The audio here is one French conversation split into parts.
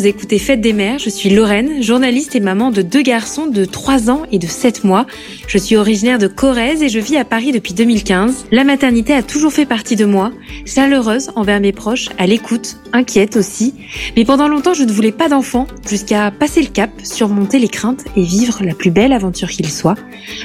vous écoutez Fête des Mères, je suis Lorraine, journaliste et maman de deux garçons de 3 ans et de 7 mois. Je suis originaire de Corrèze et je vis à Paris depuis 2015. La maternité a toujours fait partie de moi, chaleureuse envers mes proches, à l'écoute, inquiète aussi. Mais pendant longtemps, je ne voulais pas d'enfants, jusqu'à passer le cap, surmonter les craintes et vivre la plus belle aventure qu'il soit.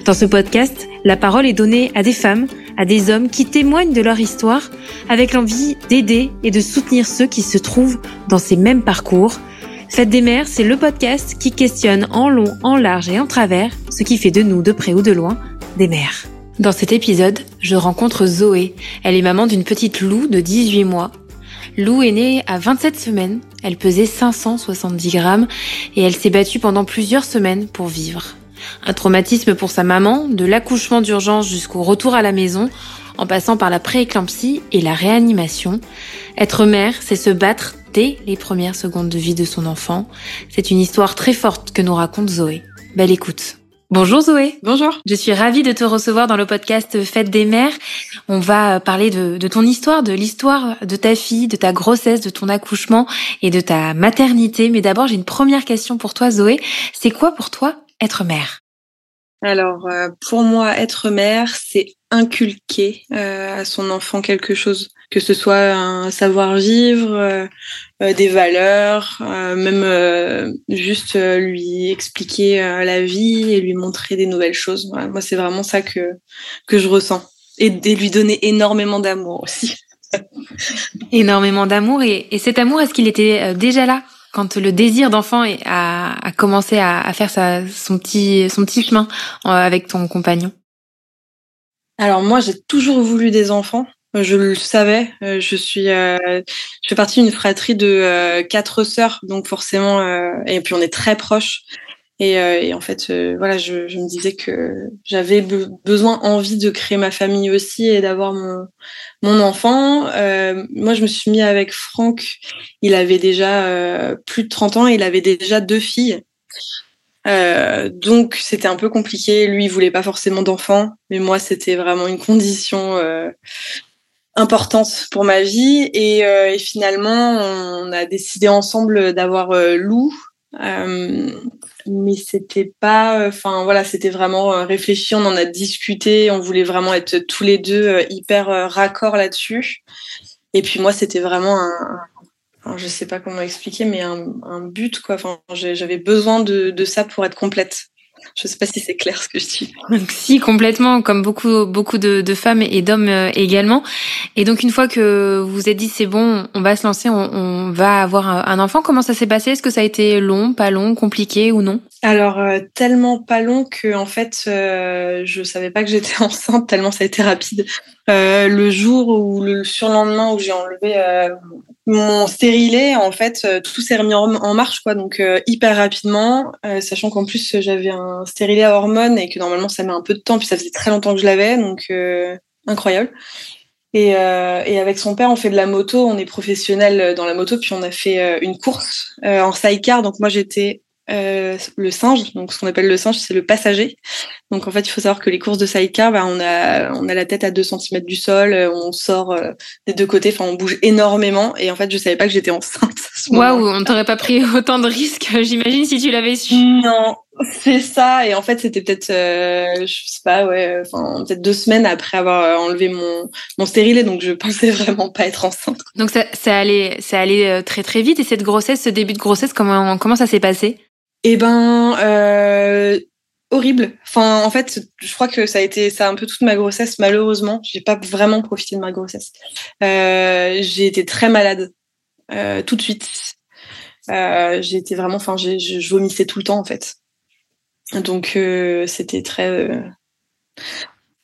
Dans ce podcast, la parole est donnée à des femmes, à des hommes qui témoignent de leur histoire avec l'envie d'aider et de soutenir ceux qui se trouvent dans ces mêmes parcours. Fête des mères, c'est le podcast qui questionne en long, en large et en travers ce qui fait de nous, de près ou de loin, des mères. Dans cet épisode, je rencontre Zoé. Elle est maman d'une petite Lou de 18 mois. Lou est née à 27 semaines, elle pesait 570 grammes et elle s'est battue pendant plusieurs semaines pour vivre. Un traumatisme pour sa maman, de l'accouchement d'urgence jusqu'au retour à la maison, en passant par la prééclampsie et la réanimation. Être mère, c'est se battre dès les premières secondes de vie de son enfant. C'est une histoire très forte que nous raconte Zoé. Belle écoute. Bonjour Zoé. Bonjour. Je suis ravie de te recevoir dans le podcast Fête des mères. On va parler de, de ton histoire, de l'histoire de ta fille, de ta grossesse, de ton accouchement et de ta maternité. Mais d'abord, j'ai une première question pour toi Zoé. C'est quoi pour toi être mère alors, euh, pour moi, être mère, c'est inculquer euh, à son enfant quelque chose, que ce soit un savoir-vivre, euh, des valeurs, même juste lui expliquer la vie et lui montrer des nouvelles choses. moi, c'est vraiment ça que, que je ressens. Et, et lui donner énormément d'amour aussi. énormément d'amour. Et, et cet amour, est-ce qu'il était déjà là? Quand le désir d'enfant a, commencé à, faire sa, son petit son petit chemin euh, avec ton compagnon Alors moi, j'ai toujours voulu des enfants. Je le savais. Euh, je suis, euh, je fais partie d'une fratrie de quatre sœurs, donc forcément, et puis on est très proches. Et, et en fait, voilà, je, me disais que j'avais besoin, envie de créer ma famille aussi et d'avoir mon, mon enfant. Euh, moi, je me suis mis avec Franck. Il avait déjà euh, plus de 30 ans. il avait déjà deux filles. Euh, donc, c'était un peu compliqué. Lui, il voulait pas forcément d'enfants. Mais moi, c'était vraiment une condition importante pour ma vie. Et, et, finalement, on a décidé ensemble d'avoir Lou mais c'était pas enfin voilà c'était vraiment euh, réfléchi on en a discuté on voulait vraiment être tous les deux euh, hyper euh, raccord là-dessus. Et puis moi c'était vraiment un, je sais pas comment expliquer mais un, but quoi. J'avais besoin de ça pour être complète je sais pas si c'est clair ce que je dis. Donc, si complètement, comme beaucoup beaucoup de, de femmes et d'hommes euh, également. Et donc une fois que vous vous êtes dit c'est bon, on va se lancer, on, on va avoir un enfant. Comment ça s'est passé? Est-ce que ça a été long, pas long, compliqué ou non? Alors euh, tellement pas long que en fait euh, je savais pas que j'étais enceinte tellement ça a été rapide. Euh, le jour ou le surlendemain où j'ai enlevé euh, mon stérilet, en fait, euh, tout s'est remis en, marche, quoi. Donc hyper rapidement, sachant qu'en plus j'avais un stérilet à hormones et que normalement ça met un peu de temps, puis ça faisait très longtemps que je l'avais, donc incroyable. Et, et, avec son père, on fait de la moto, on est professionnel dans la moto, puis on a fait une course en sidecar. Donc moi j'étais euh, le singe, donc ce qu'on appelle le singe, c'est le passager. Donc en fait, il faut savoir que les courses de sidecar, bah, on a on a la tête à 2 cm du sol, euh, on sort euh, des deux côtés, enfin on bouge énormément. Et en fait, je savais pas que j'étais enceinte. Waouh, on t'aurait pas pris autant de risques, j'imagine, si tu l'avais su. Non, c'est ça. Et en fait, c'était peut-être, je sais pas, ouais, enfin peut-être deux semaines après avoir enlevé mon mon stérilet, donc je pensais vraiment pas être enceinte. Donc ça, ça allait, ça allait très très vite. Et cette grossesse, ce début de grossesse, comment comment ça s'est passé? Eh ben, euh, horrible. Enfin, en fait, je crois que ça a été ça un peu toute ma grossesse. Malheureusement, j'ai pas vraiment profité de ma grossesse. Euh, j'ai été très malade euh, tout de suite. j'ai été vraiment, enfin, je vomissais tout le temps en fait. Donc c'était très,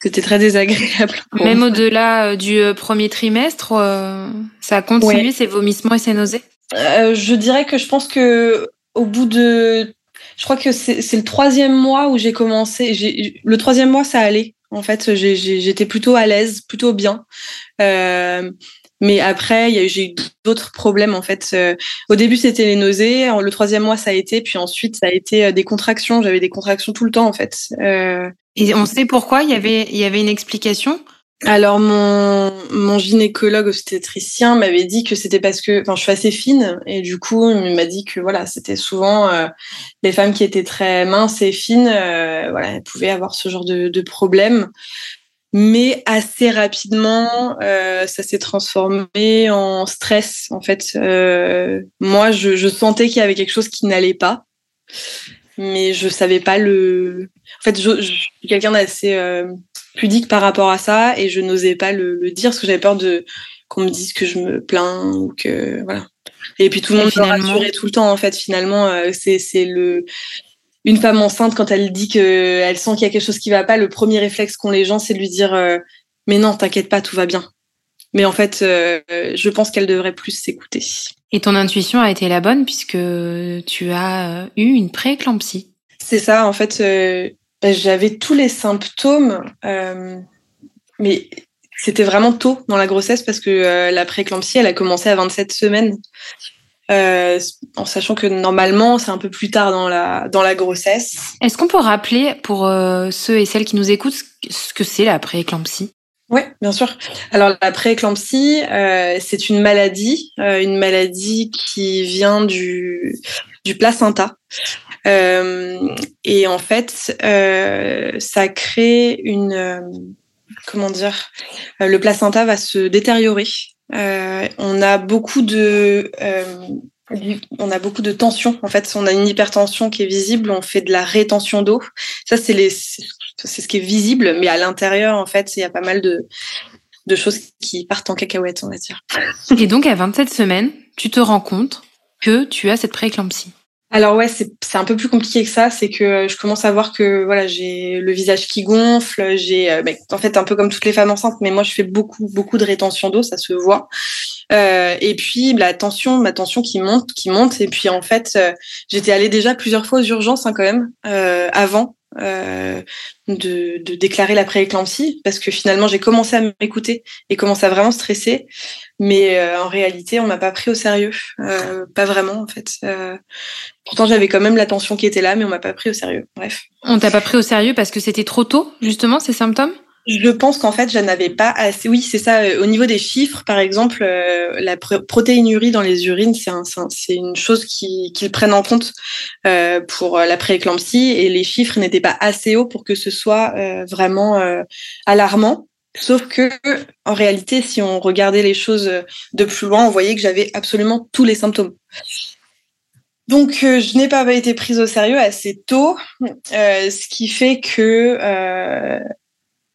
c'était très désagréable. Même au-delà du premier trimestre, ça a continué ces vomissements et ces nausées? je dirais que je pense que au bout de, je crois que c'est le troisième mois où j'ai commencé. Le troisième mois, ça allait. En fait, j'étais plutôt à l'aise, plutôt bien. Euh, mais après, j'ai eu d'autres problèmes en fait. Euh, au début, c'était les nausées. Le troisième mois, ça a été. Puis ensuite, ça a été euh, des contractions. J'avais des contractions tout le temps en fait. Et on sait pourquoi? Il y avait, il y avait une explication? Alors mon, mon gynécologue obstétricien m'avait dit que c'était parce que enfin je suis assez fine et du coup il m'a dit que voilà c'était souvent euh, les femmes qui étaient très minces et fines euh, voilà elles pouvaient avoir ce genre de, de problème. Mais assez rapidement euh, ça s'est transformé en stress en fait. Moi je, je sentais qu'il y avait quelque chose qui n'allait pas mais je savais pas le en fait je, je suis quelqu'un d'assez pudique par rapport à ça et je n'osais pas le, le, dire parce que j'avais peur de qu'on me dise que je me plains ou que voilà. Et puis tout le monde finalement... me rassurait tout le temps en fait. Finalement, euh, c'est c'est le une femme enceinte quand elle dit que elle sent qu'il y a quelque chose qui va pas, le premier réflexe qu'ont les gens, c'est de lui dire euh, mais non, t'inquiète pas, tout va bien. Mais en fait, euh, je pense qu'elle devrait plus s'écouter. Et ton intuition a été la bonne puisque tu as eu une prééclampsie. C'est ça, en fait, j'avais tous les symptômes, euh, mais c'était vraiment tôt dans la grossesse parce que euh, la préclampsie, elle a commencé à 27 semaines. Euh, en sachant que normalement c'est un peu plus tard dans la dans la grossesse. Est-ce qu'on peut rappeler pour euh, ceux et celles qui nous écoutent ce que c'est la prééclampsie Oui, bien sûr. Alors la prééclampsie, euh, c'est une maladie, euh, une maladie qui vient du du placenta. Euh, et en fait, euh, ça crée une euh, comment dire, le placenta va se détériorer. on a beaucoup de on a beaucoup de tension. En fait, on a une hypertension qui est visible, on fait de la rétention d'eau. Ça, c'est les, c'est ce qui est visible, mais à l'intérieur, en fait, il y a pas mal de, de choses qui partent en cacahuète, on va dire. Et donc, à 27 semaines, tu te rends compte que tu as cette prééclampsie. Alors ouais, c'est un peu plus compliqué que ça. C'est que je commence à voir que voilà, j'ai le visage qui gonfle. J'ai euh, bah, en fait un peu comme toutes les femmes enceintes, mais moi je fais beaucoup beaucoup de rétention d'eau, ça se voit. Euh, et puis la tension, ma tension qui monte, qui monte. Et puis en fait, euh, j'étais allée déjà plusieurs fois aux urgences hein, quand même avant euh, de, de, déclarer la prééclampsie parce que finalement j'ai commencé à m'écouter et commencé à vraiment stresser. Mais euh, en réalité on m'a pas pris au sérieux. Euh, pas vraiment en fait. Euh, pourtant j'avais quand même l'attention qui était là mais on m'a pas pris au sérieux. Bref. On t'a pas pris au sérieux parce que c'était trop tôt justement ces symptômes? Je pense qu'en fait, je n'avais pas assez. Oui, c'est ça. Au niveau des chiffres, par exemple, euh, la protéinurie dans les urines, c'est un, c'est une chose qu'ils qui prennent en compte euh, pour la prééclampsie et les chiffres n'étaient pas assez hauts pour que ce soit euh, vraiment euh, alarmant. Sauf que, en réalité, si on regardait les choses de plus loin, on voyait que j'avais absolument tous les symptômes. Donc, euh, je n'ai pas été prise au sérieux assez tôt, euh, ce qui fait que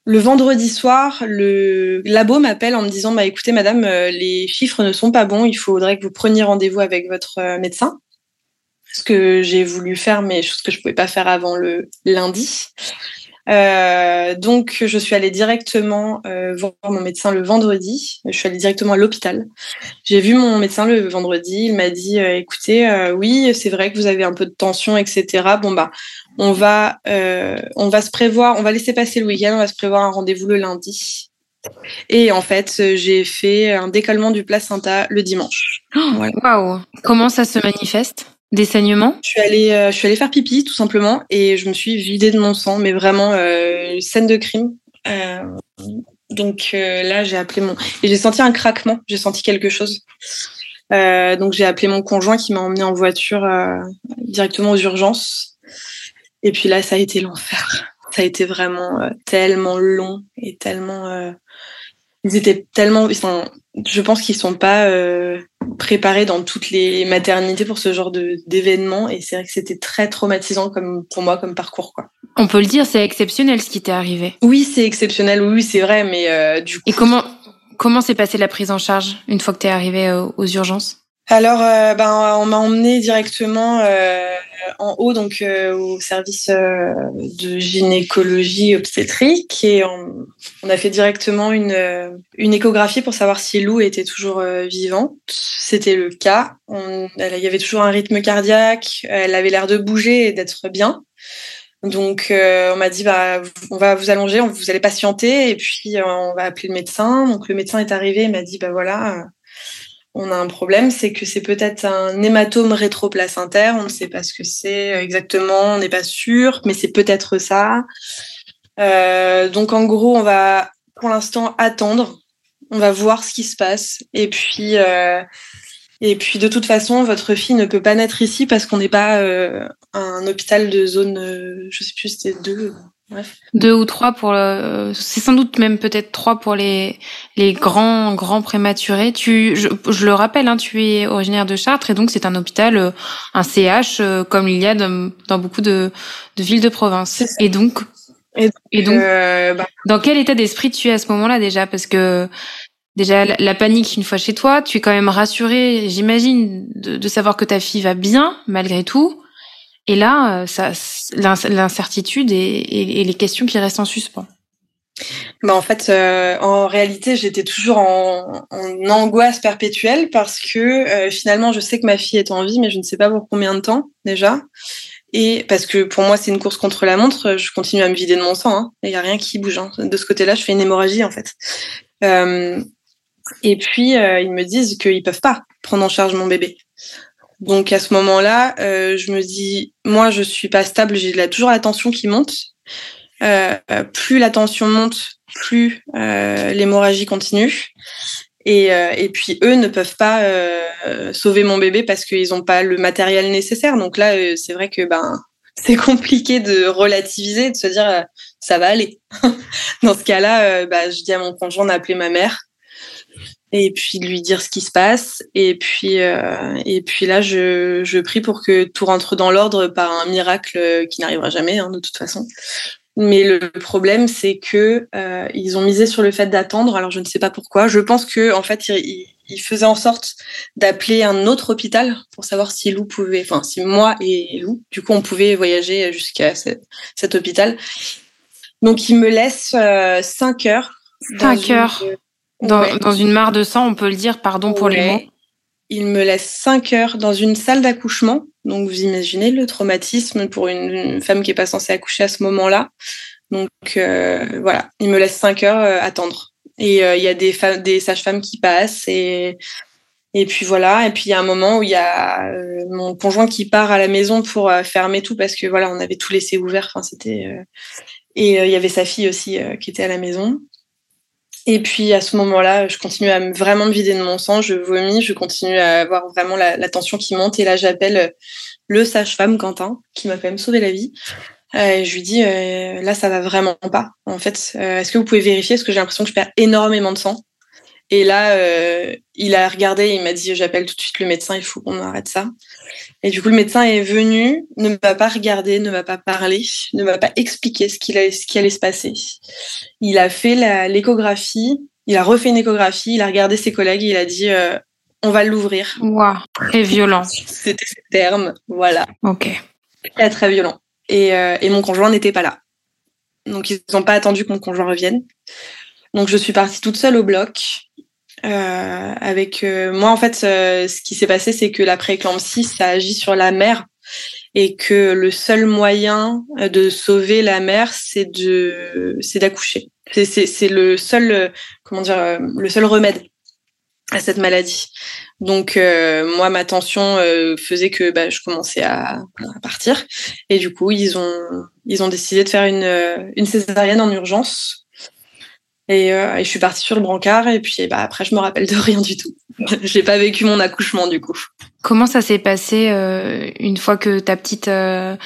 le vendredi soir, le labo m'appelle en me disant bah écoutez madame, euh, les chiffres ne sont pas bons, il faudrait que vous preniez rendez-vous avec votre euh, médecin. Ce que j'ai voulu faire, mais chose que je pouvais pas faire avant le lundi. Euh, donc, je suis allée directement euh, voir mon médecin le vendredi. Je suis allée directement à l'hôpital. J'ai vu mon médecin le vendredi. Il m'a dit euh, écoutez, euh, oui, c'est vrai que vous avez un peu de tension, etc. Bon bah, on va, euh, on va se prévoir, on va laisser passer le week-end, on va se prévoir un rendez-vous le lundi. Et en fait, j'ai fait un décollement du placenta le dimanche. Waouh wow. Comment ça se manifeste? Des saignements? Je suis allée, euh, je suis allée faire pipi tout simplement et je me suis vidée de mon sang, mais vraiment euh, scène de crime. Euh, donc là, j'ai appelé mon et j'ai senti un craquement, j'ai senti quelque chose. Donc j'ai appelé mon conjoint qui m'a emmené en voiture directement aux urgences. Et puis là, ça a été l'enfer. Ça a été vraiment tellement long et tellement ils étaient tellement, je pense qu'ils sont pas euh, préparés dans toutes les maternités pour ce genre de d'événements et c'est vrai que c'était très traumatisant comme pour moi comme parcours quoi. On peut le dire, c'est exceptionnel ce qui t'est arrivé. Oui, c'est exceptionnel, oui, c'est vrai, mais euh, du coup. Et comment comment s'est passée la prise en charge une fois que t'es arrivé euh, aux urgences? Alors, euh, ben, on m'a emmené directement euh, en haut, donc euh, au service euh, de gynécologie obstétrique, et on, on, a fait directement une, euh, échographie pour savoir si Lou était toujours vivante. C'était le cas. On, il y avait toujours un rythme cardiaque. Elle avait l'air de bouger et d'être bien. Donc, on m'a dit, bah, on va vous allonger, vous allez patienter, et puis on va appeler le médecin. Donc, le médecin est arrivé, il m'a dit, bah voilà on a un problème, c'est que c'est peut-être un hématome rétroplacentaire, on ne sait pas ce que c'est exactement, on n'est pas sûr, mais c'est peut-être ça. Euh, donc en gros, on va pour l'instant attendre. On va voir ce qui se passe. Et puis, euh, de toute façon, votre fille ne peut pas naître ici parce qu'on n'est pas euh, un hôpital de zone, je sais plus, c'était deux. Bref. Deux ou trois pour le, c'est sans doute même peut-être trois pour les les grands grands prématurés. Tu, je, je le rappelle, hein, tu es originaire de Chartres et donc c'est un hôpital, euh, un CH comme il y a dans, dans beaucoup de, de villes de province. Et donc et donc, euh, bah, dans quel état d'esprit tu es à ce moment-là déjà? Parce que déjà la, panique une fois chez toi, tu es quand même rassurée, j'imagine, de, savoir que ta fille va bien malgré tout. Et là, euh, ça, l'incertitude et, les questions qui restent en suspens. Bah en fait, euh, en réalité, j'étais toujours en, angoisse perpétuelle parce que finalement, je sais que ma fille est en vie, mais je ne sais pas pour combien de temps déjà. Et parce que pour moi, c'est une course contre la montre, je continue à me vider de mon sang. Hein. Il n'y a rien qui bouge. Hein. De ce côté-là, je fais une hémorragie en fait. Euh, et puis, euh, ils me disent qu'ils peuvent pas prendre en charge mon bébé. Donc à ce moment-là, euh, je me dis, moi, je suis pas stable. J'ai toujours la tension qui monte. Euh, plus la tension monte, plus euh, l'hémorragie continue. Et, et puis eux ne peuvent pas sauver mon bébé parce qu'ils n'ont pas le matériel nécessaire. Donc là, c'est vrai que ben c'est compliqué de relativiser, de se dire ça va aller. Dans ce cas-là, bah, je dis à mon conjoint d'appeler ma mère et puis de lui dire ce qui se passe. Et puis et puis là, je, je prie pour que tout rentre dans l'ordre par un miracle qui n'arrivera jamais hein, de toute façon. Mais le problème, c'est que euh, ils ont misé sur le fait d'attendre. Alors je ne sais pas pourquoi. Je pense que en fait, ils, ils faisaient en sorte d'appeler un autre hôpital pour savoir si Lou pouvait, enfin si moi et Lou, du coup, on pouvait voyager jusqu'à cet hôpital. Donc ils me laissent euh, 5 heures. Cinq heures. Dans, dans, une mare de sang, on peut le dire. Pardon pour les mots. Il me laisse 5 heures dans une salle d'accouchement donc vous imaginez le traumatisme pour une, femme qui est pas censée accoucher à ce moment-là. Donc euh, voilà, il me laisse cinq heures euh, attendre. Et euh, il y a des, des sages-femmes qui passent et et puis voilà. Et puis il y a un moment où il y a mon conjoint qui part à la maison pour fermer tout parce que voilà, on avait tout laissé ouvert. Enfin c'était et il y avait sa fille aussi qui était à la maison. Et puis à ce moment-là, je continue à vraiment me vider de mon sang, je vomis, je continue à avoir vraiment la, tension qui monte. Et là, j'appelle euh, le sage-femme Quentin, qui m'a quand même sauvé la vie. Euh, je lui dis, euh, là, ça va vraiment pas. En fait, euh, est-ce que vous pouvez vérifier? Parce que j'ai l'impression que je perds énormément de sang. Et là, euh, il a regardé, il m'a dit j'appelle tout de suite le médecin, il faut qu'on arrête ça. Et du coup, le médecin est venu, ne m'a pas regardé, ne m'a pas parlé, ne m'a pas expliqué ce, qu'il allait, ce qui allait se passer. Il a fait l'échographie, il a refait une échographie, il a regardé ses collègues, il a dit euh, on va l'ouvrir. Waouh, très violent. C'était ce terme, voilà. Ok. Très très violent. Et, euh, et mon conjoint n'était pas là. Donc ils n'ont pas attendu que mon conjoint revienne. Donc je suis partie toute seule au bloc. Euh, avec euh, moi en fait euh, ce qui s'est passé c'est que la prééclampsie ça agit sur la mère et que le seul moyen de sauver la mère c'est de c'est d'accoucher. C'est c'est le seul comment dire le seul remède à cette maladie. Donc moi ma tension faisait que bah, je commençais à, à, partir. Et du coup ils ont ils ont décidé de faire une une césarienne en urgence et, euh, et, je suis partie sur le brancard et puis bah, après je me rappelle de rien du tout. J'ai pas vécu mon accouchement du coup. Comment ça s'est passé euh, une fois que ta petite euh,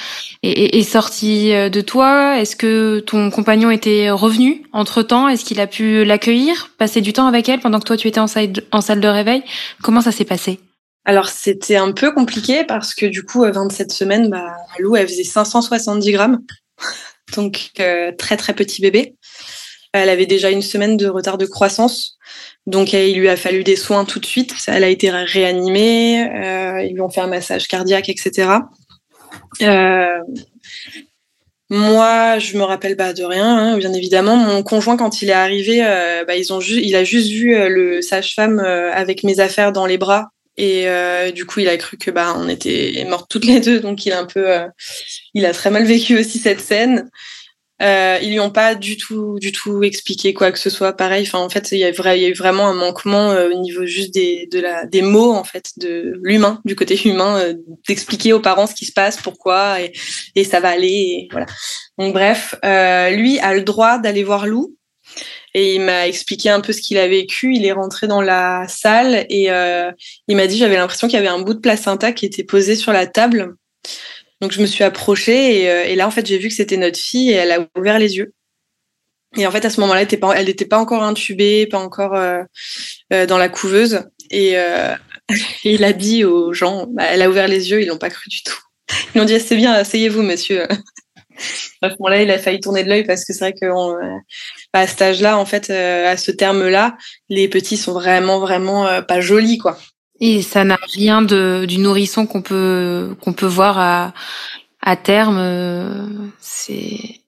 est, est, sortie euh, de toi? Est-ce que ton compagnon était revenu entre temps Est-ce qu'il a pu l'accueillir, passer du temps avec elle pendant que toi tu étais en salle de, en salle de réveil? Comment ça s'est passé? Alors c'était un peu compliqué parce que du coup 27 semaines, bah, Lou elle faisait 570 grammes, donc euh, très très petit bébé. Elle avait déjà une semaine de retard de croissance. Donc, il lui a fallu des soins tout de suite. Elle a été réanimée. Euh, ils lui ont fait un massage cardiaque, etc. Euh, moi, je me rappelle pas de rien, hein, bien évidemment. Mon conjoint, quand il est arrivé, euh, bah, ils ont il a juste vu le sage-femme avec mes affaires dans les bras. Et du coup, il a cru que bah on était mortes toutes les deux, donc il a un peu, il a très mal vécu aussi cette scène. Euh, ils lui ont pas du tout, du tout expliqué quoi que ce soit. Pareil, enfin en fait, il y a, eu vraiment un manquement euh, au niveau juste des, de la, des mots en fait, de l'humain, du côté humain, euh, d'expliquer aux parents ce qui se passe, pourquoi et, ça va aller. Et voilà. Donc bref, euh, lui a le droit d'aller voir Lou Et il m'a expliqué un peu ce qu'il a vécu. Il est rentré dans la salle et il m'a dit j'avais l'impression qu'il y avait un bout de placenta qui était posé sur la table. Donc je me suis approchée et, euh, et là en fait j'ai vu que c'était notre fille et elle a ouvert les yeux. Et en fait à ce moment-là elle n'était pas, encore intubée, pas encore euh, euh dans la couveuse. Et, euh, il a dit aux gens, bah, elle a ouvert les yeux, ils l'ont pas cru du tout. Ils ont dit c'est bien, asseyez-vous monsieur. à ce moment-là, il a failli tourner de l'œil parce que c'est vrai que euh, à cet âge-là, en fait, à ce terme-là, les petits sont vraiment, vraiment pas jolis, quoi. Et ça n'a rien de du nourrisson qu'on peut qu'on peut voir à à terme. C'est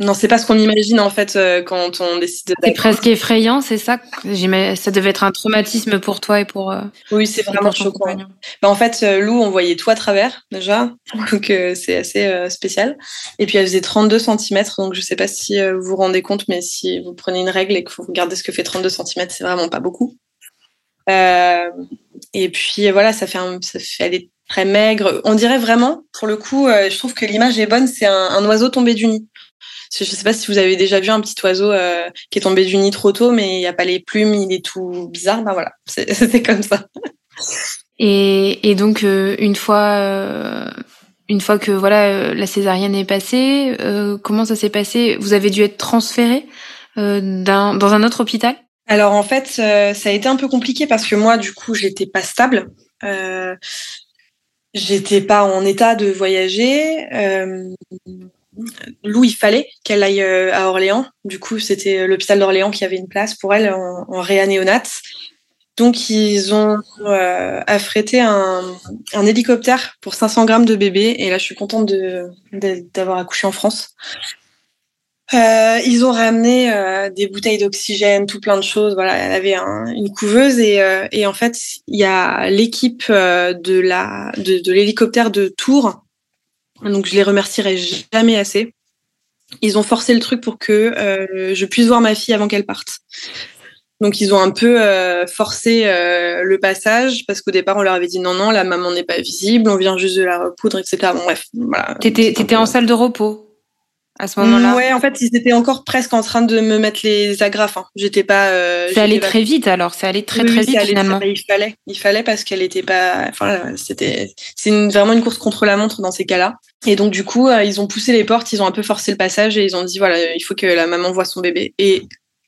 non, c'est pas ce qu'on imagine en fait euh, quand on décide. De... C'est presque effrayant, c'est ça? Ça devait être un traumatisme pour toi et pour. Euh, oui, c'est vraiment choquant. Bah, en fait, euh, Lou, on voyait tout à travers déjà, donc c'est assez spécial. Et puis elle faisait 32 cm, donc je sais pas si vous vous rendez compte, mais si vous prenez une règle et que vous regardez ce que fait 32 cm, c'est vraiment pas beaucoup. Et puis voilà, ça fait, un, ça fait, elle est très maigre. On dirait vraiment, pour le coup, je trouve que l'image est bonne. C'est un, un oiseau tombé du nid. Je sais pas si vous avez déjà vu un petit oiseau euh, qui est tombé du nid trop tôt, mais il n'y a pas les plumes, il est tout bizarre. Ben voilà, c'est comme ça. Et, et donc euh, une fois, euh, une fois que voilà la césarienne est passée, comment ça s'est passé? Vous avez dû être transféré dans un autre hôpital? Alors en fait, ça a été un peu compliqué parce que moi, du coup, j'étais pas stable. J'étais pas en état de voyager. Euh, Lou, il fallait qu'elle aille euh, à Orléans. Du coup, c'était l'hôpital d'Orléans qui avait une place pour elle en, en réanéonate. Donc, ils ont euh, affrété un, un, hélicoptère pour 500 grammes de bébé. Et là, je suis contente d'avoir accouché en France. Euh, ils ont ramené euh, des bouteilles d'oxygène, tout plein de choses. Voilà, elle avait un, une couveuse et, euh, et, en fait, il y a l'équipe euh, de la de, de l'hélicoptère de Tours donc je les remercierai jamais assez. Ils ont forcé le truc pour que euh, je puisse voir ma fille avant qu'elle parte. Donc ils ont un peu euh, forcé euh, le passage parce qu'au départ on leur avait dit non non la maman n'est pas visible, on vient juste de la repoudre etc. Bon bref. Voilà. T'étais étais en salle de repos à ce moment-là Ouais, en fait, ils étaient encore presque en train de me mettre les agrafes. Hein. J'étais pas. Euh, c'est allé très vite alors. C'est allé très très vite finalement. il fallait, il fallait parce qu'elle était pas. Enfin, c'était, c'est vraiment une course contre la montre dans ces cas-là. Et donc du coup, euh, ils ont poussé les portes, ils ont un peu forcé le passage et ils ont dit voilà, il faut que la maman voit son bébé. Et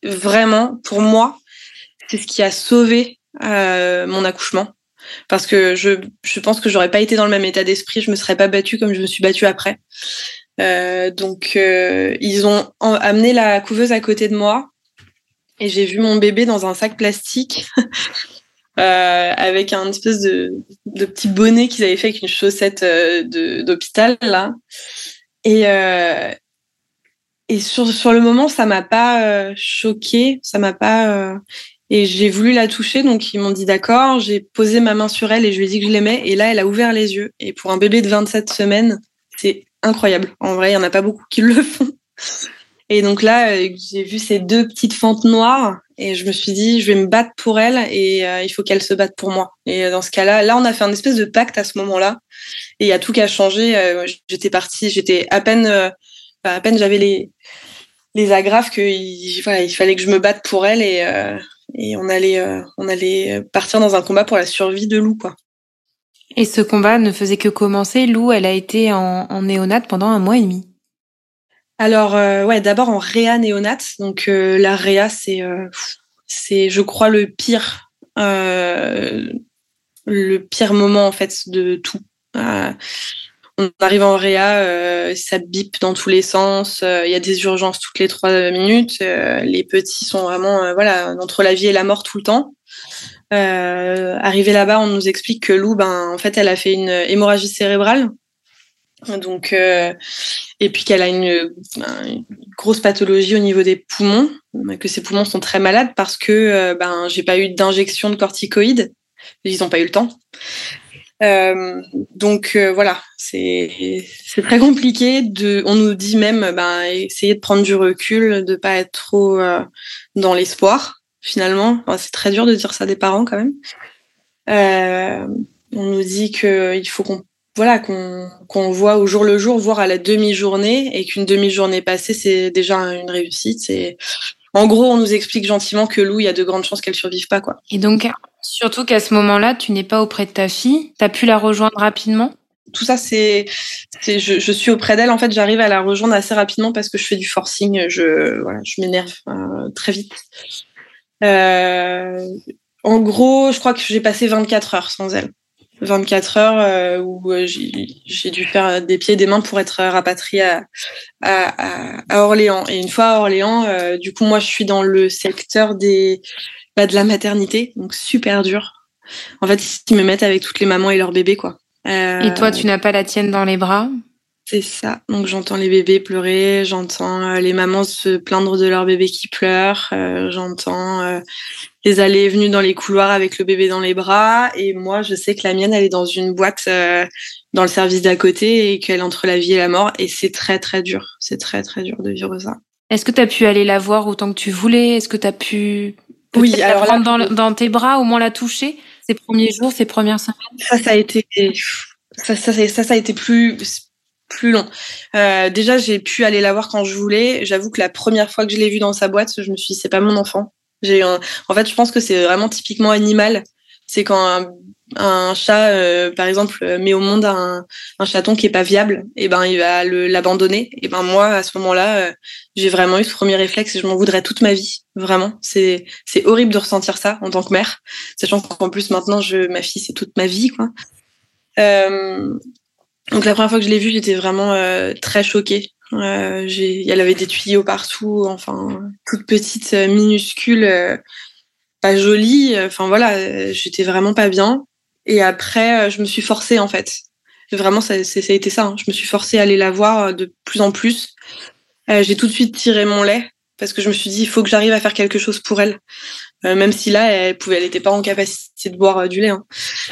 vraiment, pour moi, c'est ce qui a sauvé euh, mon accouchement parce que je, je pense que j'aurais pas été dans le même état d'esprit, je me serais pas battue comme je me suis battue après. Euh, donc euh, ils ont amené la couveuse à côté de moi. Et j'ai vu mon bébé dans un sac plastique euh, avec un espèce de, petit bonnet qu'ils avaient fait avec une chaussette d'hôpital là. Et et sur sur le moment ça m'a pas choqué, ça m'a pas et j'ai voulu la toucher. Donc ils m'ont dit d'accord, j'ai posé ma main sur elle et je lui ai dit que je l'aimais. Et là elle a ouvert les yeux. Et pour un bébé de 27 semaines, c'est incroyable. En vrai, il y en a pas beaucoup qui le font. Et donc là, euh, j'ai vu ces deux petites fentes noires et je me suis dit, je vais me battre pour elle et euh, il faut qu'elle se batte pour moi. Et euh, dans ce cas-là, là, on a fait un espèce de pacte à ce moment-là. Et il y a tout qui a changé. j'étais partie, j'étais à peine, à peine j'avais les les agrafes que il, voilà, il fallait que je me batte pour elle et et on allait on allait partir dans un combat pour la survie de Lou, quoi. Et ce combat ne faisait que commencer. Lou, elle a été en, néonate pendant un mois et demi. Alors, euh, ouais, d'abord en réa néonate. Donc, euh, la réa, c'est, euh, c'est, je crois, le pire, le pire moment, en fait, de tout. On arrive en réa, ça bip dans tous les sens. Il y a des urgences toutes les trois minutes. les petits sont vraiment, voilà, entre la vie et la mort tout le temps. Euh, arrivé là-bas, on nous explique que Lou, ben, en fait, elle a fait une hémorragie cérébrale. Donc, euh, et puis qu'elle a une, une, grosse pathologie au niveau des poumons, que ses poumons sont très malades parce que euh, ben j'ai pas eu d'injection de corticoïdes, ils n'ont pas eu le temps. Donc voilà, c'est très compliqué. De, on nous dit même ben essayer de prendre du recul, de pas être trop dans l'espoir finalement. Enfin, c'est très dur de dire ça des parents quand même. Euh, on nous dit que il faut qu'on voilà qu'on qu'on voit au jour le jour, voire à la demi-journée, et qu'une demi-journée passée, c'est déjà une réussite. C'est en gros, on nous explique gentiment que Lou, il y a de grandes chances qu'elle survive pas, quoi. Et donc, surtout qu'à ce moment-là, tu n'es pas auprès de ta fille. Tu as pu la rejoindre rapidement? Tout ça, c'est, je, je, suis auprès d'elle. En fait, j'arrive à la rejoindre assez rapidement parce que je fais du forcing. Je, voilà, je m'énerve euh, très vite. Euh, en gros, je crois que j'ai passé 24 heures sans elle. 24 heures euh, où euh, j'ai dû faire des pieds et des mains pour être rapatriée à, à, Orléans. Et une fois à Orléans, du coup, moi, je suis dans le secteur des, bah, de la maternité, donc super dur. En fait, ils me mettent avec toutes les mamans et leurs bébés, quoi. et toi, tu n'as pas la tienne dans les bras? C'est ça. Donc j'entends les bébés pleurer, j'entends euh, les mamans se plaindre de leur bébé qui pleure, euh, j'entends euh, les allées et venues dans les couloirs avec le bébé dans les bras. Et moi, je sais que la mienne, elle est dans une boîte dans le service d'à côté et qu'elle est entre la vie et la mort. Et c'est très très dur. C'est très très dur de vivre ça. Est-ce que tu as pu aller la voir autant que tu voulais? Est-ce que tu as pu oui, alors la prendre dans, dans, tes bras, au moins la toucher ces premiers jours, ces premières semaines? Ça, ça a été ça, ça, ça, ça a été plus plus long. Euh, déjà, j'ai pu aller la voir quand je voulais. J'avoue que la première fois que je l'ai vue dans sa boîte, je me suis dit, c'est pas mon enfant. J'ai En fait, je pense que c'est vraiment typiquement animal. C'est quand un, chat, euh, par exemple, met au monde un, chaton qui est pas viable, et ben il va l'abandonner. Et ben moi, à ce moment-là, euh, j'ai vraiment eu ce premier réflexe et je m'en voudrais toute ma vie. Vraiment, c'est c'est horrible de ressentir ça en tant que mère, sachant qu'en plus maintenant, je ma fille c'est toute ma vie, quoi. Donc la première fois que je l'ai vue, j'étais vraiment euh, très choquée. Euh, elle avait des tuyaux partout, enfin toute petite, euh, minuscule, pas jolie. Enfin voilà, j'étais vraiment pas bien. Et après, je me suis forcée en fait. Vraiment, ça, ça a été ça. Hein. Je me suis forcée à aller la voir de plus en plus. J'ai tout de suite tiré mon lait parce que je me suis dit il faut que j'arrive à faire quelque chose pour elle. même si là, elle pouvait, elle n'était pas en capacité de boire du lait. Hein.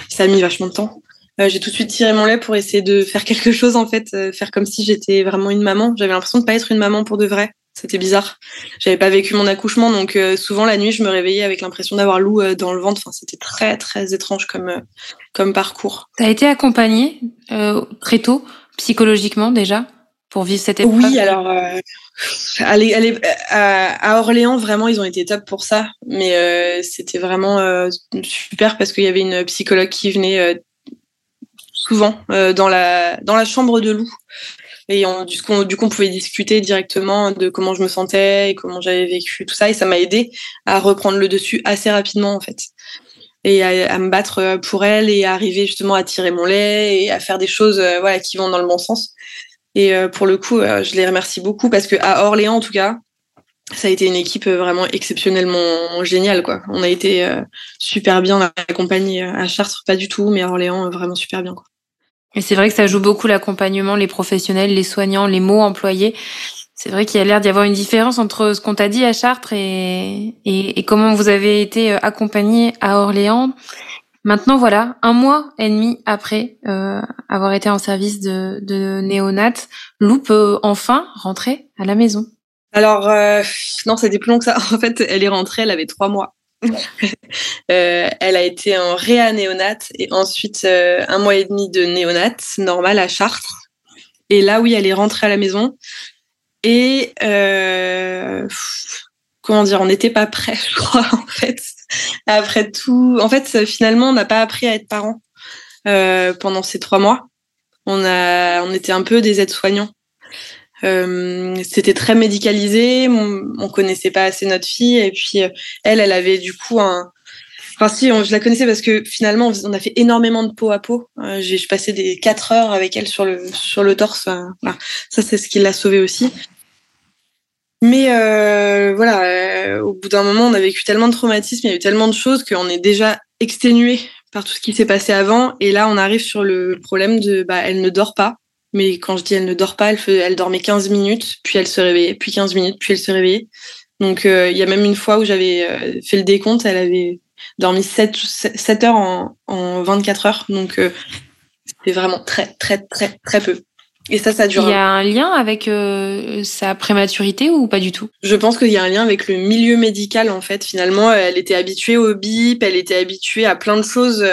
Ça a mis vachement de temps. Euh, j'ai tout de suite tiré mon lait pour essayer de faire quelque chose en fait, euh, faire comme si j'étais vraiment une maman. J'avais l'impression de pas être une maman pour de vrai. C'était bizarre. J'avais pas vécu mon accouchement, donc euh, souvent la nuit, je me réveillais avec l'impression d'avoir Lou dans le ventre. Enfin, c'était très très étrange comme comme parcours. T'as été accompagnée très tôt, psychologiquement déjà, pour vivre cette épreuve? Oui, alors à, Orléans, vraiment, ils ont été top pour ça. Mais c'était vraiment super parce qu'il y avait une psychologue qui venait souvent euh, dans la dans la chambre de Lou. Et du, coup, on pouvait discuter directement de comment je me sentais et comment j'avais vécu tout ça. Et ça m'a aidé à reprendre le dessus assez rapidement, en fait. Et à, me battre euh, pour elle et à arriver justement à tirer mon lait et à faire des choses euh, voilà, qui vont dans le bon sens. Et pour le coup, je les remercie beaucoup parce que à Orléans, en tout cas, ça a été une équipe vraiment exceptionnellement géniale. On a été super bien accompagnés à Chartres, pas du tout, mais à Orléans, vraiment super bien. Et c'est vrai que ça joue beaucoup l'accompagnement, les professionnels, les soignants, les mots employés. C'est vrai qu'il y a l'air d'y avoir une différence entre ce qu'on t'a dit à Chartres et, et, comment vous avez été euh, accompagné à Orléans. Maintenant, voilà, un mois et demi après euh, avoir été en service de, de néonat, Lou peut enfin rentrer à la maison. Alors, euh, non, c'était plus long que ça. En fait, elle est rentrée, elle avait trois mois. Euh, elle a été en réa néonat et ensuite euh, un mois et demi de néonat normal à Chartres. Et là, oui, elle est rentrée à la maison. Et euh, comment dire, on n'était pas prêts, je crois, en fait. Après tout, en fait, finalement, on n'a pas appris à être parents pendant ces trois mois. On a, on était un peu des aides-soignants. Euh, c'était très médicalisé, on, on, connaissait pas assez notre fille et puis euh, elle, elle avait du coup un. Enfin si, je la connaissais parce que finalement on a fait énormément de peau à peau. Euh, j'ai passé des quatre heures avec elle sur le sur le torse. Voilà. Ça c'est ce qui l'a sauvée aussi. Mais euh, voilà, au bout d'un moment, on a vécu tellement de traumatismes, il y a eu tellement de choses qu'on est déjà exténué par tout ce qui s'est passé avant. Et là, on arrive sur le problème de, bah, elle ne dort pas. Mais quand je dis elle ne dort pas, elle, elle dormait 15 minutes, puis elle se réveillait, puis 15 minutes, puis elle se réveillait. Donc euh, il y a même une fois où j'avais euh, fait le décompte, elle avait dormi 7, 7 heures en, en 24 heures. Donc euh, c'était vraiment très, très, très, très peu. Et ça, ça dure. Il y a un lien avec sa prématurité ou pas du tout? Je pense qu'il y a un lien avec le milieu médical en fait. Finalement, elle était habituée au bip, elle était habituée à plein de choses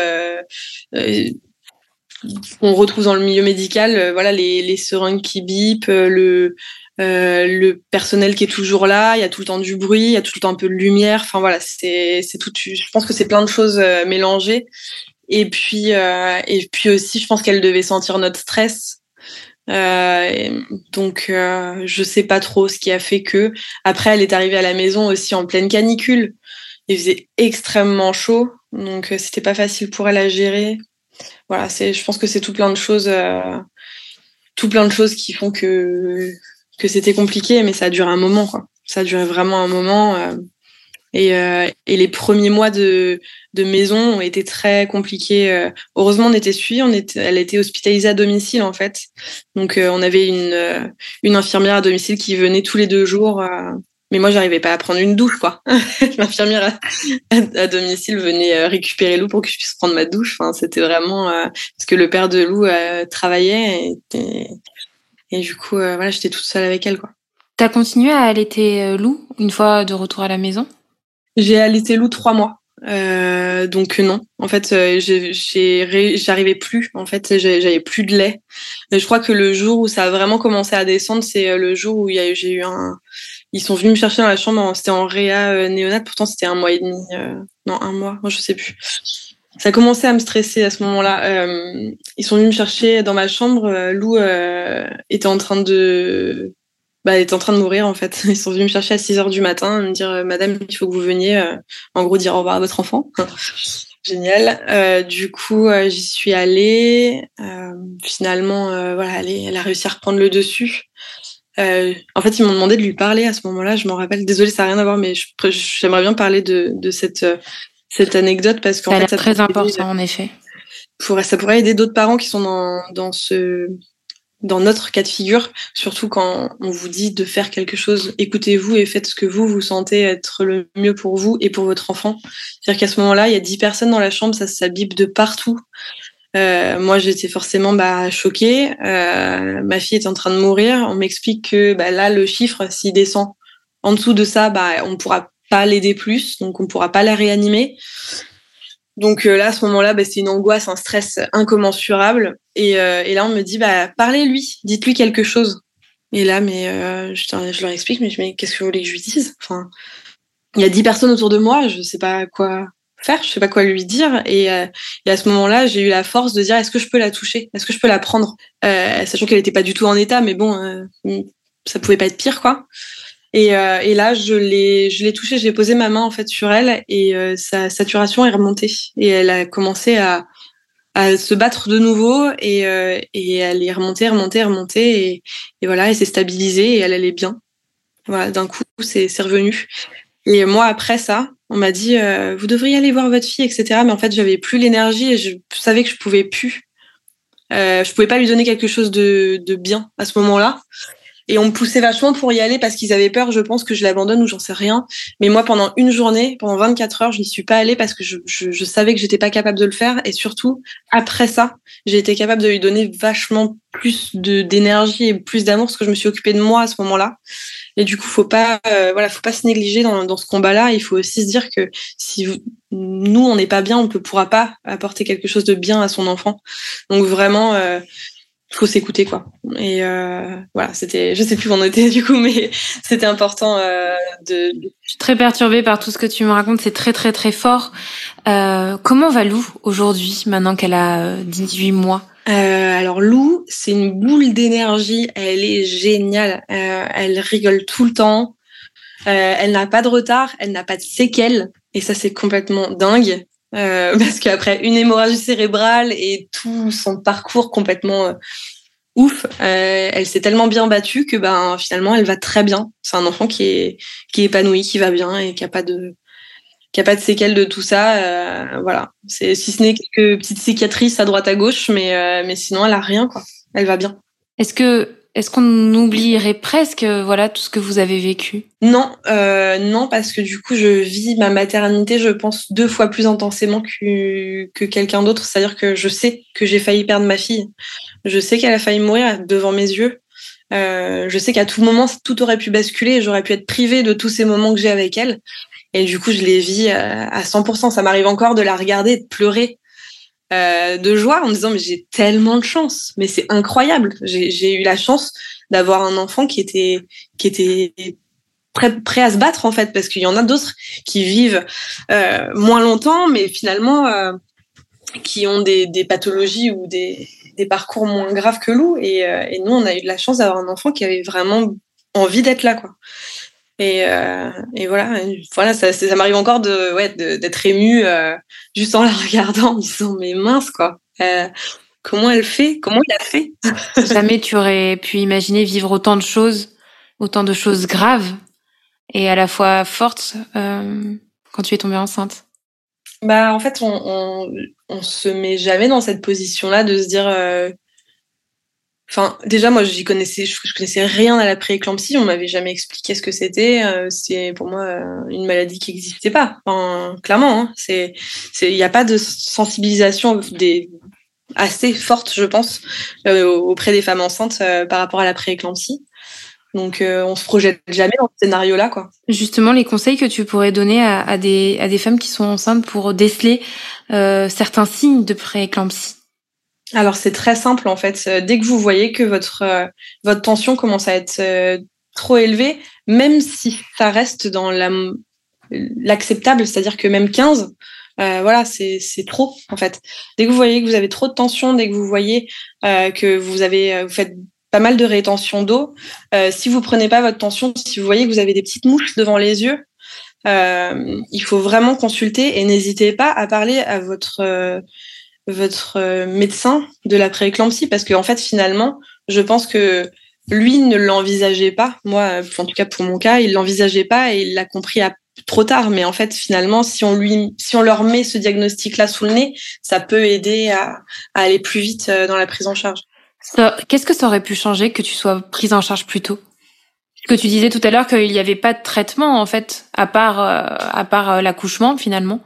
qu'on retrouve dans le milieu médical, euh, voilà les, seringues qui bipent, euh, le le personnel qui est toujours là, il y a tout le temps du bruit, il y a tout le temps un peu de lumière. Enfin voilà, c'est tout. Je pense que c'est plein de choses mélangées. Et puis et puis aussi, je pense qu'elle devait sentir notre stress. Euh, donc euh, je sais pas trop ce qui a fait que. Après, elle est arrivée à la maison aussi en pleine canicule. Il faisait extrêmement chaud, donc euh, c'était pas facile pour elle à gérer. Voilà, c'est. Je pense que c'est tout plein de choses, euh, qui font que c'était compliqué, mais ça a duré un moment. Ça a duré vraiment un moment. Et, euh, et, les premiers mois de, maison ont été très compliqués. Euh, heureusement, on était suivis. On était, elle était hospitalisée à domicile en fait. Donc, euh, on avait une infirmière à domicile qui venait tous les deux jours. Mais moi, j'arrivais pas à prendre une douche, quoi. L'infirmière à, domicile venait récupérer Lou pour que je puisse prendre ma douche. Enfin, c'était vraiment parce que le père de Lou travaillait et, et, du coup, voilà, j'étais toute seule avec elle, quoi. T'as continué à allaiter Lou une fois de retour à la maison? J'ai allaité Lou trois mois. Euh, donc non, en fait, euh, j'arrivais plus. En fait, j'avais plus de lait. je crois que le jour où ça a vraiment commencé à descendre, c'est euh, le jour où j'ai eu un. Ils sont venus me chercher dans la chambre. C'était en réa euh, néonate. Pourtant, c'était un mois et demi. non, un mois. je sais plus. Ça a commencé à me stresser à ce moment-là. ils sont venus me chercher dans ma chambre. Lou était en train de bah, était en train de mourir en fait. Ils sont venus me chercher à 6 heures du matin, me dire euh, Madame, il faut que vous veniez, euh, en gros, dire au revoir à votre enfant. Génial. Euh, du coup, euh, j'y suis allée. finalement, voilà, elle, a réussi à reprendre le dessus. En fait, ils m'ont demandé de lui parler à ce moment-là. Je m'en rappelle. Désolée, ça n'a rien à voir, mais j'aimerais bien parler de, de cette cette anecdote parce qu'en fait, c'est très important en effet. Pour, ça pourrait aider d'autres parents qui sont dans, dans ce dans notre cas de figure, surtout quand on vous dit de faire quelque chose, écoutez-vous et faites ce que vous, vous sentez être le mieux pour vous et pour votre enfant. C'est-à-dire qu'à ce moment-là, il y a dix personnes dans la chambre, ça s'abibe de partout. Euh, moi, j'étais forcément bah, choquée. Euh, ma fille est en train de mourir. On m'explique que bah, là, le chiffre, s'il descend en dessous de ça, bah, on ne pourra pas l'aider plus, donc on ne pourra pas la réanimer. Donc euh, là, à ce moment-là, c'est une angoisse, un stress incommensurable. Et, là, on me dit, parlez-lui, dites-lui quelque chose. Et là, mais je, leur explique, mais, qu'est-ce que vous voulez que je lui dise? Enfin, il y a dix personnes autour de moi, je sais pas quoi faire, je sais pas quoi lui dire. Et, et à ce moment-là, j'ai eu la force de dire, est-ce que je peux la toucher? Est-ce que je peux la prendre? Sachant qu'elle n'était pas du tout en état, mais bon, ça pouvait pas être pire, quoi. Et, euh, et, là, je l'ai, je l'ai touchée, j'ai posé ma main en fait sur elle et euh, sa saturation est remontée et elle a commencé à, à se battre de nouveau et, euh, et elle est remontée, remontée, remontée et, et voilà, elle s'est stabilisée et elle allait bien. Voilà, d'un coup, c'est revenu. Et moi, après ça, on m'a dit, vous devriez aller voir votre fille, etc. Mais en fait, j'avais plus l'énergie et je savais que je pouvais plus. Euh, je pouvais pas lui donner quelque chose de, de bien à ce moment-là. Et on me poussait vachement pour y aller parce qu'ils avaient peur, je pense, que je l'abandonne ou j'en sais rien. Mais moi, pendant une journée, pendant 24 heures, je n'y suis pas allée parce que je, je, je savais que j'étais pas capable de le faire. Et surtout, après ça, j'ai été capable de lui donner vachement plus d'énergie et plus d'amour parce que je me suis occupée de moi à ce moment-là. Et du coup, faut pas, euh, voilà, faut pas se négliger dans, dans ce combat-là. Il faut aussi se dire que si nous on n'est pas bien, on ne pourra pas apporter quelque chose de bien à son enfant. Donc vraiment, euh, faut s'écouter quoi. Et euh, voilà, c'était, je sais plus où on était du coup, mais c'était important euh, de. Je suis très perturbée par tout ce que tu me racontes, c'est très très très fort. Euh, comment va Lou aujourd'hui, maintenant qu'elle a 18 euh, mois? Euh, Alors Lou, c'est une boule d'énergie, elle est géniale, euh, elle rigole tout le temps, elle n'a pas de retard, elle n'a pas de séquelles, et ça c'est complètement dingue. Euh, parce qu'après une hémorragie cérébrale et tout son parcours complètement euh, ouf, euh, elle s'est tellement bien battue que ben finalement elle va très bien. C'est un enfant qui est qui est épanoui, qui va bien et qui a pas de qui a pas de séquelles de tout ça. voilà, c'est si ce n'est quelques petites cicatrices à droite à gauche, mais mais sinon elle a rien quoi. Elle va bien. Est-ce que est-ce qu'on oublierait presque voilà tout ce que vous avez vécu? Non, euh, non parce que du coup je vis ma maternité, je pense deux fois plus intensément que que quelqu'un d'autre. C'est-à-dire que je sais que j'ai failli perdre ma fille, je sais qu'elle a failli mourir devant mes yeux. Euh, je sais qu'à tout moment tout aurait pu basculer j'aurais pu être privée de tous ces moments que j'ai avec elle. Et du coup je les vis à 100%. Ça m'arrive encore de la regarder, de pleurer de joie en me disant mais j'ai tellement de chance, mais c'est incroyable. J'ai eu la chance d'avoir un enfant qui était qui était prêt, prêt à se battre en fait, parce qu'il y en a d'autres qui vivent euh, moins longtemps, mais finalement euh, qui ont des, des, pathologies ou des, des, parcours moins graves que Lou. Et, euh, et, nous, on a eu de la chance d'avoir un enfant qui avait vraiment envie d'être là, quoi. Et, euh, et voilà, voilà, ça, ça m'arrive encore de, ouais, d'être ému juste en la regardant, en me disant mais mince quoi. comment elle fait? Comment il a fait? Jamais tu aurais pu imaginer vivre autant de choses, autant de choses graves et à la fois forte euh, quand tu es tombée enceinte? Bah en fait, on, on, on se met jamais dans cette position-là de se dire. Enfin, déjà moi, j'y connaissais, je, connaissais rien à la prééclampsie. On m'avait jamais expliqué ce que c'était. Euh, c'est pour moi euh, une maladie qui n'existait pas. Enfin, clairement, hein, c'est, il n'y a pas de sensibilisation des assez forte, je pense, euh, auprès des femmes enceintes par rapport à la prééclampsie. Donc, on se projette jamais dans ce scénario-là, quoi. Justement, les conseils que tu pourrais donner à, à, des, à des femmes qui sont enceintes pour déceler certains signes de prééclampsie? Alors, c'est très simple, en fait. Euh, dès que vous voyez que votre, euh, tension commence à être euh, trop élevée, même si ça reste dans l'acceptable, c'est-à-dire que même 15, euh, voilà, c'est trop en fait. Dès que vous voyez que vous avez trop de tension, dès que vous voyez que vous avez vous faites pas mal de rétention d'eau. Si vous prenez pas votre tension, si vous voyez que vous avez des petites mouches devant les yeux, il faut vraiment consulter et n'hésitez pas à parler à votre votre euh, médecin de la prééclampsie? Parce qu'en en fait finalement, je pense que lui ne l'envisageait pas. Moi, en tout cas pour mon cas, il l'envisageait pas et il l'a compris à trop tard. Mais en fait, finalement, si on lui, si on leur met ce diagnostic-là sous le nez, ça peut aider à, à aller plus vite euh, dans la prise en charge. Qu'est-ce que ça aurait pu changer que tu sois prise en charge plus tôt? Que tu disais tout à l'heure qu'il n'y avait pas de traitement en fait, à part euh, à part euh, l'accouchement finalement.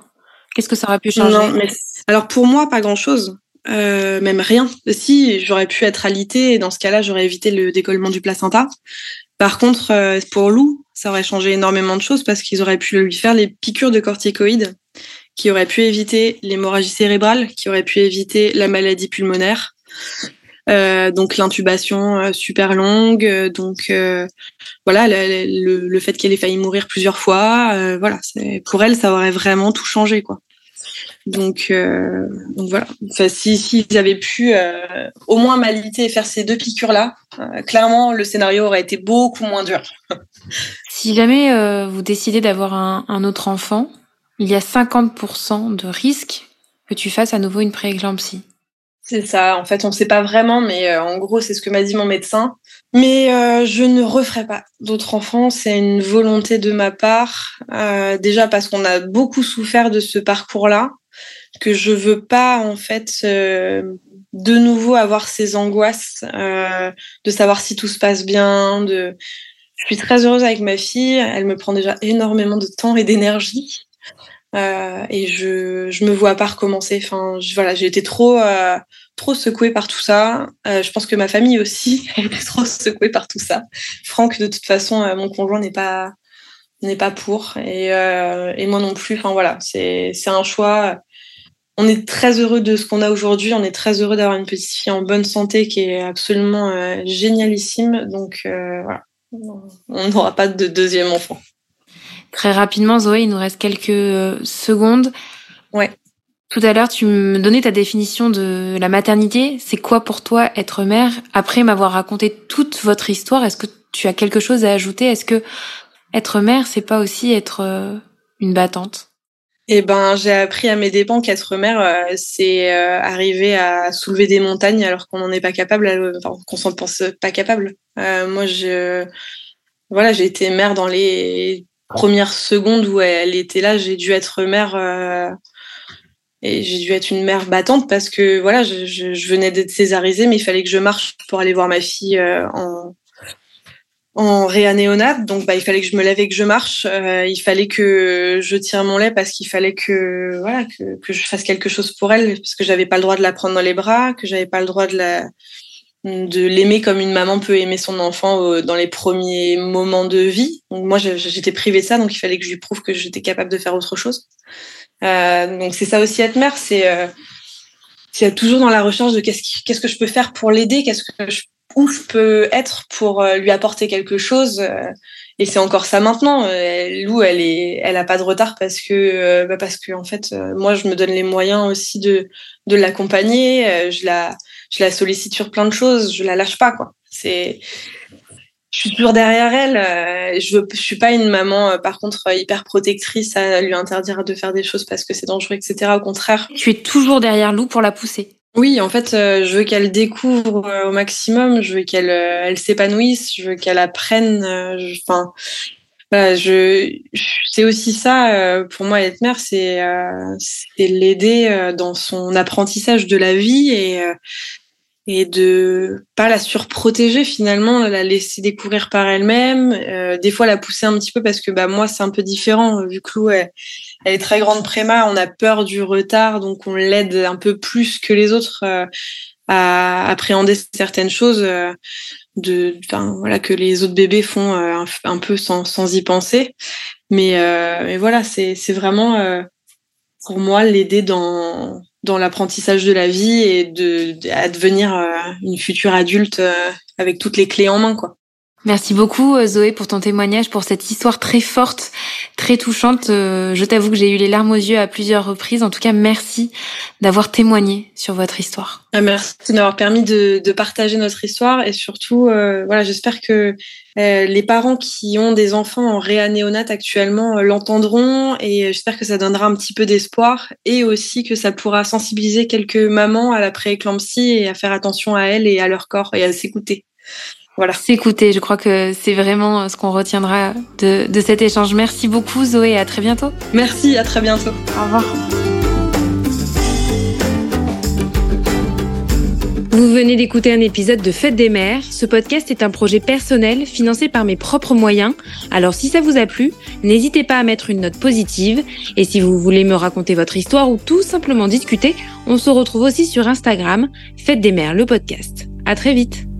Qu'est-ce que ça aurait pu changer? Non, mais... Alors pour moi, pas grand-chose. Euh, même rien. Si j'aurais pu être alitée, et dans ce cas-là, j'aurais évité le décollement du placenta. Par contre, euh, pour Lou, ça aurait changé énormément de choses parce qu'ils auraient pu lui faire les piqûres de corticoïdes qui auraient pu éviter l'hémorragie cérébrale, qui auraient pu éviter la maladie pulmonaire. Euh, donc l'intubation super longue, donc voilà le, le, fait qu'elle ait failli mourir plusieurs fois, voilà, pour elle ça aurait vraiment tout changé quoi. Donc, donc voilà. Enfin, si s'ils avaient pu au moins m'aliter et faire ces deux piqûres là, clairement le scénario aurait été beaucoup moins dur. si jamais vous décidez d'avoir un, un, autre enfant, il y a 50% de risque que tu fasses à nouveau une prééclampsie. C'est ça. En fait, on ne sait pas vraiment, mais euh, en gros, c'est ce que m'a dit mon médecin. Mais euh, je ne referai pas d'autres enfants. C'est une volonté de ma part. Euh, déjà parce qu'on a beaucoup souffert de ce parcours-là, que je veux pas en fait euh, de nouveau avoir ces angoisses euh, de savoir si tout se passe bien. De, je suis très heureuse avec ma fille. Elle me prend déjà énormément de temps et d'énergie. Euh, et je je me vois pas recommencer. Enfin, voilà, j'ai été trop trop secouée par tout ça. Je pense que ma famille aussi a été trop secouée par tout ça. Franck, de toute façon, mon conjoint n'est pas n'est pas pour et et moi non plus. Enfin voilà, c'est c'est un choix. On est très heureux de ce qu'on a aujourd'hui. On est très heureux d'avoir une petite fille en bonne santé qui est absolument génialissime. Donc voilà, on n'aura pas de deuxième enfant. Très rapidement, Zoé, il nous reste quelques euh, secondes. Ouais. Tout à l'heure, tu me donnais ta définition de la maternité. C'est quoi pour toi être mère? Après m'avoir raconté toute votre histoire, est-ce que tu as quelque chose à ajouter? Est-ce que être mère, c'est pas aussi être euh, une battante? Eh ben, j'ai appris à mes dépens qu'être mère, euh, c'est arriver à soulever des montagnes alors qu'on n'en est pas capable, enfin, qu'on s'en pense pas capable. moi, je, voilà, j'ai été mère dans les première seconde où elle était là, j'ai dû être mère euh, et j'ai dû être une mère battante parce que voilà, je, venais d'être césarisée, mais il fallait que je marche pour aller voir ma fille euh, en en réanéonate, donc bah il fallait que je me lève et que je marche. Euh, il fallait que je tire mon lait parce qu'il fallait que voilà que, que je fasse quelque chose pour elle parce que j'avais pas le droit de la prendre dans les bras, que j'avais pas le droit de la de l'aimer comme une maman peut aimer son enfant euh, dans les premiers moments de vie. Donc moi, j'étais privée de ça, donc il fallait que je lui prouve que j'étais capable de faire autre chose. Euh, donc c'est ça aussi être mère, c'est euh, c'est toujours dans la recherche de qu'est-ce qu'est-ce que je peux faire pour l'aider, qu'est-ce que je, où je peux être pour lui apporter quelque chose. Et c'est encore ça maintenant. Lou, elle est, elle a pas de retard parce que, bah parce que en fait, moi, je me donne les moyens aussi de de l'accompagner. Je la, je la sollicite sur plein de choses. Je la lâche pas, quoi. C'est je suis toujours derrière elle. Euh, je, je suis pas une maman, euh, par contre, euh, hyper protectrice à lui interdire de faire des choses parce que c'est dangereux, etc. Au contraire. Tu es toujours derrière Lou pour la pousser. Oui, en fait, je veux qu'elle découvre au maximum. Je veux qu'elle elle s'épanouisse. Je veux qu'elle apprenne. Enfin, je, c'est aussi ça pour moi être mère, c'est c'est l'aider dans son apprentissage de la vie et et de pas la surprotéger finalement, la laisser découvrir par elle-même. Euh, des fois la pousser un petit peu parce que bah moi c'est un peu différent vu que Lou elle, est très grande préma, on a peur du retard donc on l'aide un peu plus que les autres euh, à appréhender certaines choses euh, de voilà que les autres bébés font un, peu sans, sans y penser. Mais, voilà c'est vraiment pour moi l'aider dans dans l'apprentissage de la vie et de, à devenir euh, une future adulte euh, avec toutes les clés en main quoi. Merci beaucoup euh, Zoé pour ton témoignage, pour cette histoire très forte, très touchante. Je t'avoue que j'ai eu les larmes aux yeux à plusieurs reprises. En tout cas, merci d'avoir témoigné sur votre histoire. Ah, merci d'avoir permis de, partager notre histoire et surtout, voilà, j'espère que euh, les parents qui ont des enfants en réanéonate actuellement euh, l'entendront et j'espère que ça donnera un petit peu d'espoir et aussi que ça pourra sensibiliser quelques mamans à la prééclampsie et à faire attention à elles et à leur corps et à s'écouter. Voilà. S'écouter, je crois que c'est vraiment ce qu'on retiendra de, de cet échange. Merci beaucoup Zoé, à très bientôt. Merci, à très bientôt. Au revoir. Vous venez d'écouter un épisode de Fête des mères. Ce podcast est un projet personnel financé par mes propres moyens. Alors si ça vous a plu, n'hésitez pas à mettre une note positive. Et si vous voulez me raconter votre histoire ou tout simplement discuter, on se retrouve aussi sur Instagram, Fête des mères, le podcast. À très vite.